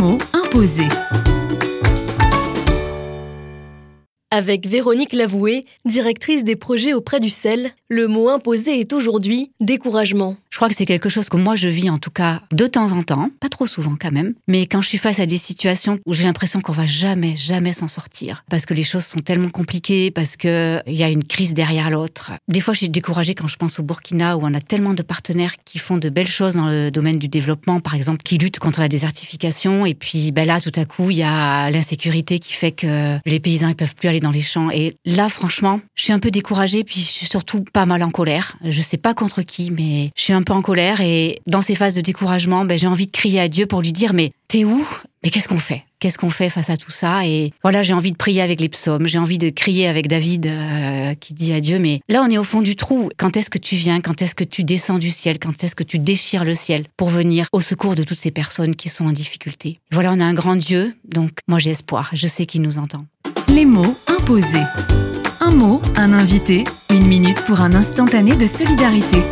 mots imposés. Avec Véronique Lavoué, directrice des projets auprès du sel, le mot imposé est aujourd'hui découragement. Je crois que c'est quelque chose que moi je vis en tout cas de temps en temps, pas trop souvent quand même, mais quand je suis face à des situations où j'ai l'impression qu'on va jamais, jamais s'en sortir, parce que les choses sont tellement compliquées, parce qu'il y a une crise derrière l'autre. Des fois, je suis découragée quand je pense au Burkina où on a tellement de partenaires qui font de belles choses dans le domaine du développement, par exemple, qui luttent contre la désertification, et puis ben là, tout à coup, il y a l'insécurité qui fait que les paysans ne peuvent plus aller dans les champs. Et là, franchement, je suis un peu découragée, puis je suis surtout pas mal en colère. Je sais pas contre qui, mais je suis un peu en colère. Et dans ces phases de découragement, ben, j'ai envie de crier à Dieu pour lui dire, mais t'es où? Mais qu'est-ce qu'on fait? Qu'est-ce qu'on fait face à tout ça? Et voilà, j'ai envie de prier avec les psaumes, j'ai envie de crier avec David euh, qui dit à Dieu, mais là on est au fond du trou. Quand est-ce que tu viens? Quand est-ce que tu descends du ciel? Quand est-ce que tu déchires le ciel pour venir au secours de toutes ces personnes qui sont en difficulté? Voilà, on a un grand Dieu, donc moi j'ai espoir, je sais qu'il nous entend. Les mots Un mot, un invité, une minute pour un instantané de solidarité.